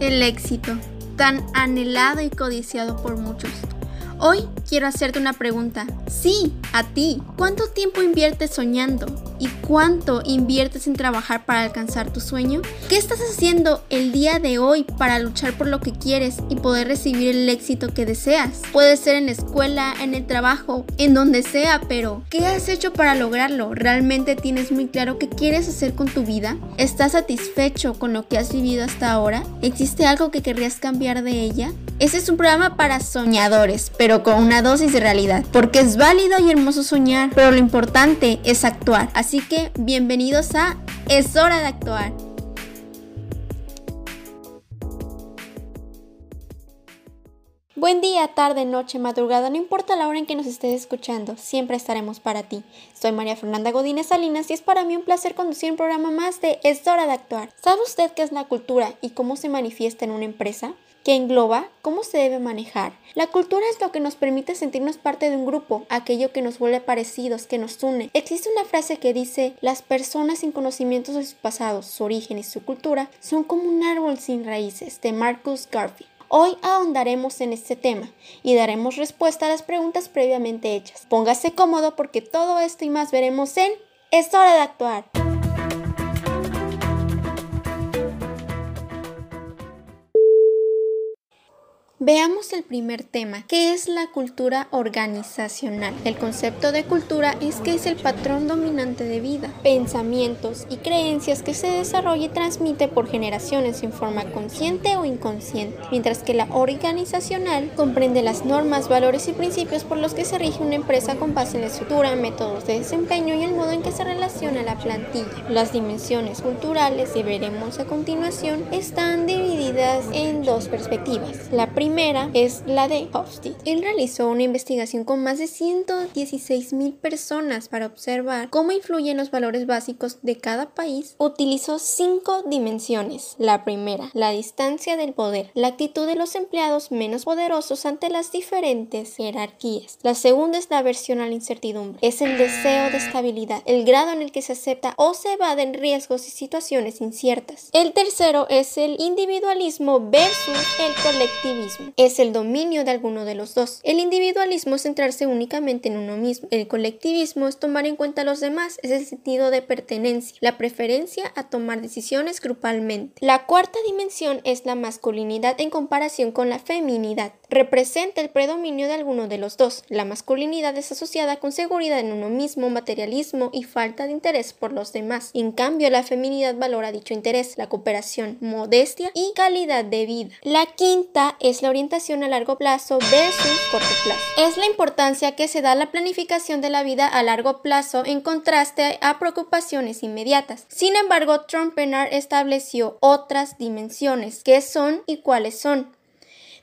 El éxito, tan anhelado y codiciado por muchos. Hoy quiero hacerte una pregunta. Sí, a ti. ¿Cuánto tiempo inviertes soñando? ¿Y cuánto inviertes en trabajar para alcanzar tu sueño? ¿Qué estás haciendo el día de hoy para luchar por lo que quieres y poder recibir el éxito que deseas? Puede ser en la escuela, en el trabajo, en donde sea, pero ¿qué has hecho para lograrlo? ¿Realmente tienes muy claro qué quieres hacer con tu vida? ¿Estás satisfecho con lo que has vivido hasta ahora? ¿Existe algo que querrías cambiar de ella? Este es un programa para soñadores, pero con una dosis de realidad, porque es válido y hermoso soñar, pero lo importante es actuar. Así que bienvenidos a Es hora de actuar. Buen día, tarde, noche, madrugada, no importa la hora en que nos estés escuchando, siempre estaremos para ti. Soy María Fernanda Godínez Salinas y es para mí un placer conducir un programa más de Es hora de actuar. ¿Sabe usted qué es la cultura y cómo se manifiesta en una empresa? Que engloba cómo se debe manejar. La cultura es lo que nos permite sentirnos parte de un grupo, aquello que nos vuelve parecidos, que nos une. Existe una frase que dice, las personas sin conocimientos de su pasado, su origen y su cultura son como un árbol sin raíces, de Marcus Garvey. Hoy ahondaremos en este tema y daremos respuesta a las preguntas previamente hechas. Póngase cómodo porque todo esto y más veremos en Es hora de actuar. Veamos el primer tema, que es la cultura organizacional. El concepto de cultura es que es el patrón dominante de vida, pensamientos y creencias que se desarrolla y transmite por generaciones en forma consciente o inconsciente, mientras que la organizacional comprende las normas, valores y principios por los que se rige una empresa con base en la estructura, métodos de desempeño y el modo en que se relaciona la plantilla. Las dimensiones culturales que veremos a continuación están divididas en dos perspectivas. La primera es la de Hofstede. Él realizó una investigación con más de 116 mil personas para observar cómo influyen los valores básicos de cada país. Utilizó cinco dimensiones. La primera, la distancia del poder, la actitud de los empleados menos poderosos ante las diferentes jerarquías. La segunda es la aversión a la incertidumbre, es el deseo de estabilidad, el grado en el que se acepta o se evaden riesgos y situaciones inciertas. El tercero es el individualismo versus el colectivismo es el dominio de alguno de los dos. El individualismo es centrarse únicamente en uno mismo. El colectivismo es tomar en cuenta a los demás, es el sentido de pertenencia, la preferencia a tomar decisiones grupalmente. La cuarta dimensión es la masculinidad en comparación con la feminidad. Representa el predominio de alguno de los dos. La masculinidad es asociada con seguridad en uno mismo, materialismo y falta de interés por los demás. En cambio, la feminidad valora dicho interés, la cooperación, modestia y calidad de vida. La quinta es la orientación a largo plazo versus corto plazo. Es la importancia que se da a la planificación de la vida a largo plazo en contraste a preocupaciones inmediatas. Sin embargo, Trompenar estableció otras dimensiones. ¿Qué son y cuáles son?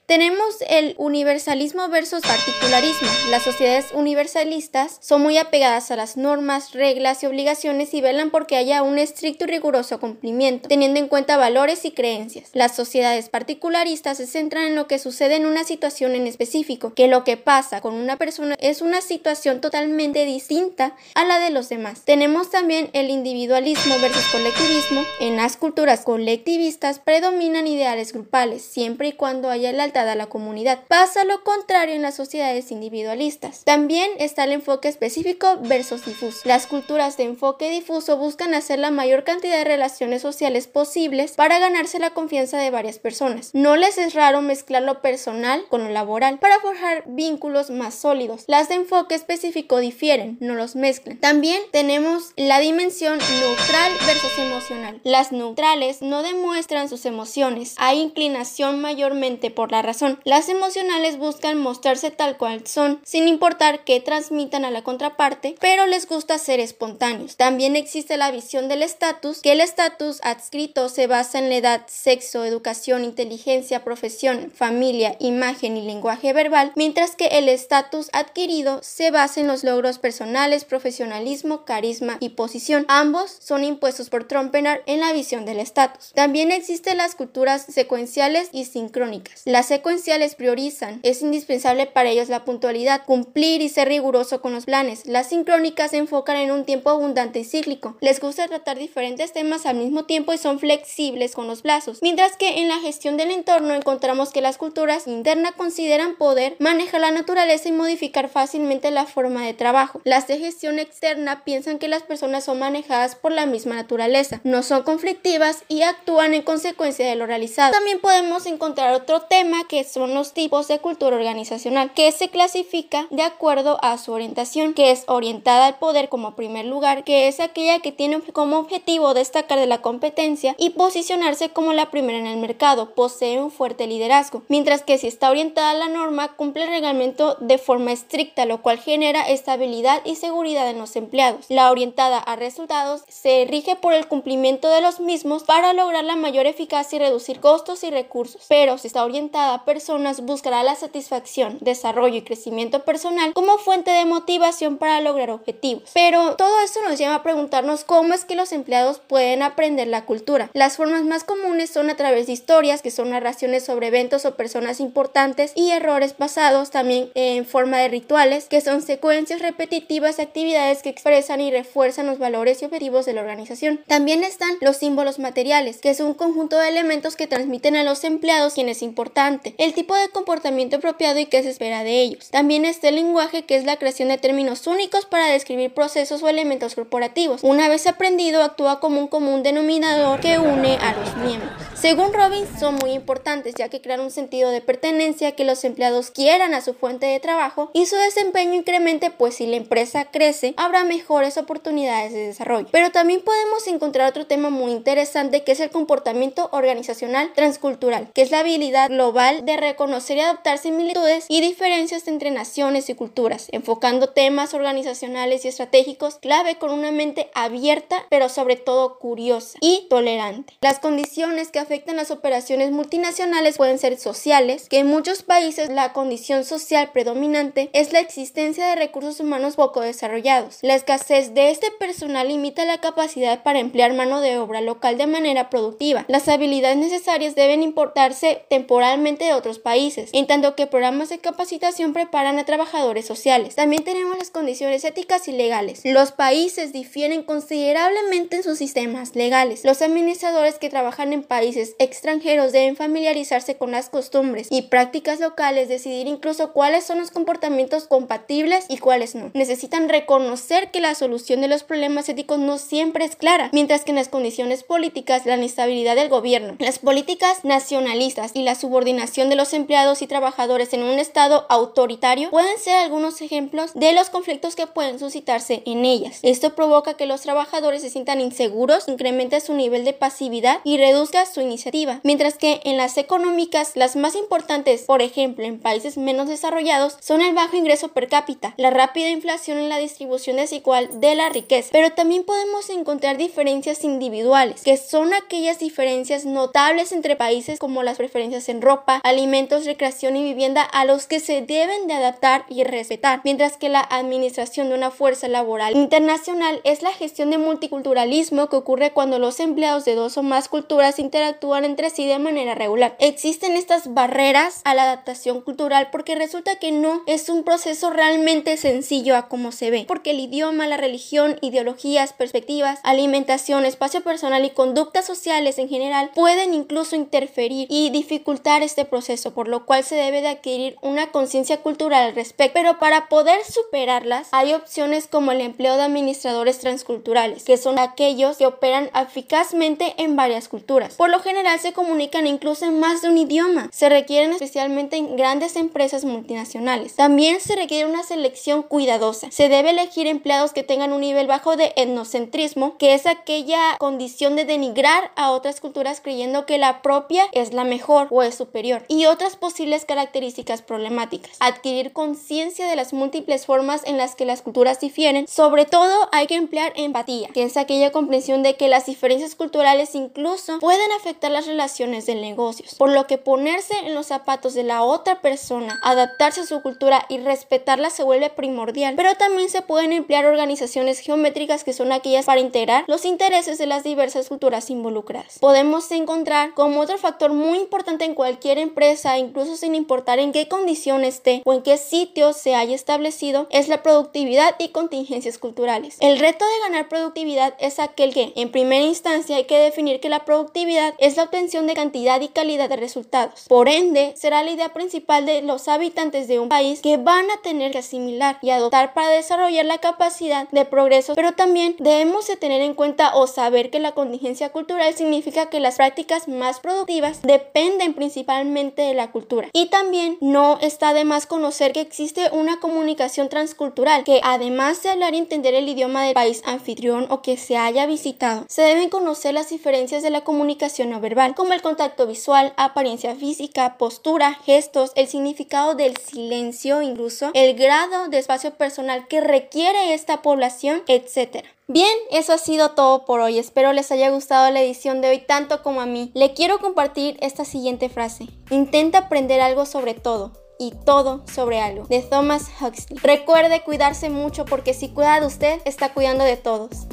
Tenemos el universalismo versus particularismo. Las sociedades universalistas son muy apegadas a las normas, reglas y obligaciones y velan porque haya un estricto y riguroso cumplimiento, teniendo en cuenta valores y creencias. Las sociedades particularistas se centran en lo que sucede en una situación en específico, que lo que pasa con una persona es una situación totalmente distinta a la de los demás. Tenemos también el individualismo versus colectivismo. En las culturas colectivistas predominan ideales grupales, siempre y cuando haya la a la comunidad. Pasa lo contrario en las sociedades individualistas. También está el enfoque específico versus difuso. Las culturas de enfoque difuso buscan hacer la mayor cantidad de relaciones sociales posibles para ganarse la confianza de varias personas. No les es raro mezclar lo personal con lo laboral para forjar vínculos más sólidos. Las de enfoque específico difieren, no los mezclan. También tenemos la dimensión neutral versus emocional. Las neutrales no demuestran sus emociones. Hay inclinación mayormente por la razón. Las emocionales buscan mostrarse tal cual son, sin importar qué transmitan a la contraparte, pero les gusta ser espontáneos. También existe la visión del estatus, que el estatus adscrito se basa en la edad, sexo, educación, inteligencia, profesión, familia, imagen y lenguaje verbal, mientras que el estatus adquirido se basa en los logros personales, profesionalismo, carisma y posición. Ambos son impuestos por Trompenar en la visión del estatus. También existen las culturas secuenciales y sincrónicas. Las secuenciales priorizan. Es indispensable para ellos la puntualidad, cumplir y ser riguroso con los planes. Las sincrónicas se enfocan en un tiempo abundante y cíclico. Les gusta tratar diferentes temas al mismo tiempo y son flexibles con los plazos. Mientras que en la gestión del entorno encontramos que las culturas internas consideran poder manejar la naturaleza y modificar fácilmente la forma de trabajo. Las de gestión externa piensan que las personas son manejadas por la misma naturaleza, no son conflictivas y actúan en consecuencia de lo realizado. También podemos encontrar otro tema que son los tipos de cultura organizacional, que se clasifica de acuerdo a su orientación, que es orientada al poder como primer lugar, que es aquella que tiene como objetivo destacar de la competencia y posicionarse como la primera en el mercado, posee un fuerte liderazgo, mientras que si está orientada a la norma, cumple el reglamento de forma estricta, lo cual genera estabilidad y seguridad en los empleados. La orientada a resultados se rige por el cumplimiento de los mismos para lograr la mayor eficacia y reducir costos y recursos, pero si está orientada personas, buscará la satisfacción, desarrollo y crecimiento personal como fuente de motivación para lograr objetivos. Pero todo esto nos lleva a preguntarnos cómo es que los empleados pueden aprender la cultura. Las formas más comunes son a través de historias, que son narraciones sobre eventos o personas importantes y errores pasados, también en forma de rituales, que son secuencias repetitivas de actividades que expresan y refuerzan los valores y objetivos de la organización. También están los símbolos materiales, que es un conjunto de elementos que transmiten a los empleados quién es importante, el tipo de comportamiento apropiado y qué se espera de ellos. También está el lenguaje, que es la creación de términos únicos para describir procesos o elementos corporativos. Una vez aprendido, actúa como un común denominador que une a los miembros. Según Robbins, son muy importantes ya que crean un sentido de pertenencia que los empleados quieran a su fuente de trabajo y su desempeño incremente, pues si la empresa crece, habrá mejores oportunidades de desarrollo. Pero también podemos encontrar otro tema muy interesante que es el comportamiento organizacional transcultural, que es la habilidad global de reconocer y adaptar similitudes y diferencias entre naciones y culturas, enfocando temas organizacionales y estratégicos clave con una mente abierta, pero sobre todo curiosa y tolerante. Las condiciones que afectan las operaciones multinacionales pueden ser sociales, que en muchos países la condición social predominante es la existencia de recursos humanos poco desarrollados. La escasez de este personal limita la capacidad para emplear mano de obra local de manera productiva. Las habilidades necesarias deben importarse temporalmente de otros países, en tanto que programas de capacitación preparan a trabajadores sociales. También tenemos las condiciones éticas y legales. Los países difieren considerablemente en sus sistemas legales. Los administradores que trabajan en países extranjeros deben familiarizarse con las costumbres y prácticas locales, decidir incluso cuáles son los comportamientos compatibles y cuáles no. Necesitan reconocer que la solución de los problemas éticos no siempre es clara, mientras que en las condiciones políticas la inestabilidad del gobierno, las políticas nacionalistas y la subordinación de los empleados y trabajadores en un estado autoritario pueden ser algunos ejemplos de los conflictos que pueden suscitarse en ellas. Esto provoca que los trabajadores se sientan inseguros, incremente su nivel de pasividad y reduzca su iniciativa, mientras que en las económicas las más importantes, por ejemplo en países menos desarrollados, son el bajo ingreso per cápita, la rápida inflación en la distribución desigual de la riqueza, pero también podemos encontrar diferencias individuales, que son aquellas diferencias notables entre países como las preferencias en ropa, alimentos, recreación y vivienda a los que se deben de adaptar y respetar, mientras que la administración de una fuerza laboral internacional es la gestión de multiculturalismo que ocurre cuando los empleados de dos o más culturas interactúan entre sí de manera regular. Existen estas barreras a la adaptación cultural porque resulta que no es un proceso realmente sencillo a como se ve, porque el idioma, la religión, ideologías, perspectivas, alimentación, espacio personal y conductas sociales en general pueden incluso interferir y dificultar este proceso, por lo cual se debe de adquirir una conciencia cultural al respecto. Pero para poder superarlas hay opciones como el empleo de administradores transculturales, que son aquellos que operan eficazmente en varias culturas. Por lo general se comunican incluso en más de un idioma. Se requieren especialmente en grandes empresas multinacionales. También se requiere una selección cuidadosa. Se debe elegir empleados que tengan un nivel bajo de etnocentrismo, que es aquella condición de denigrar a otras culturas creyendo que la propia es la mejor o es superior, y otras posibles características problemáticas. Adquirir conciencia de las múltiples formas en las que las culturas difieren. Sobre todo hay que emplear empatía, que es aquella comprensión de que las diferencias culturales incluso pueden afectar las relaciones de negocios, por lo que ponerse en los zapatos de la otra persona, adaptarse a su cultura y respetarla se vuelve primordial, pero también se pueden emplear organizaciones geométricas que son aquellas para integrar los intereses de las diversas culturas involucradas. Podemos encontrar como otro factor muy importante en cualquier empresa, incluso sin importar en qué condición esté o en qué sitio se haya establecido, es la productividad y contingencias culturales. El reto de ganar productividad es aquel que, en primera instancia, hay que definir que la productividad es la obtención de cantidad y calidad de resultados. Por ende, será la idea principal de los habitantes de un país que van a tener que asimilar y adoptar para desarrollar la capacidad de progreso, pero también debemos de tener en cuenta o saber que la contingencia cultural significa que las prácticas más productivas dependen principalmente de la cultura. Y también no está de más conocer que existe una comunicación transcultural que además de hablar y entender el idioma del país anfitrión o que se haya visitado, se deben conocer las diferencias de la comunicación no verbal, como el contacto visual, apariencia física, postura, gestos, el significado del silencio, incluso el grado de espacio personal que requiere esta población, etc. Bien, eso ha sido todo por hoy. Espero les haya gustado la edición de hoy tanto como a mí. Le quiero compartir esta siguiente frase. Intenta aprender algo sobre todo y todo sobre algo. De Thomas Huxley. Recuerde cuidarse mucho porque si cuida de usted, está cuidando de todos.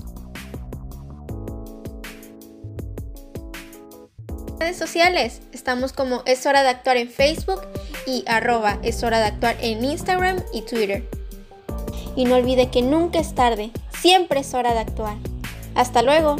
redes sociales. Estamos como Es Hora de Actuar en Facebook y arroba Es Hora de Actuar en Instagram y Twitter. Y no olvide que nunca es tarde, siempre es hora de actuar. Hasta luego.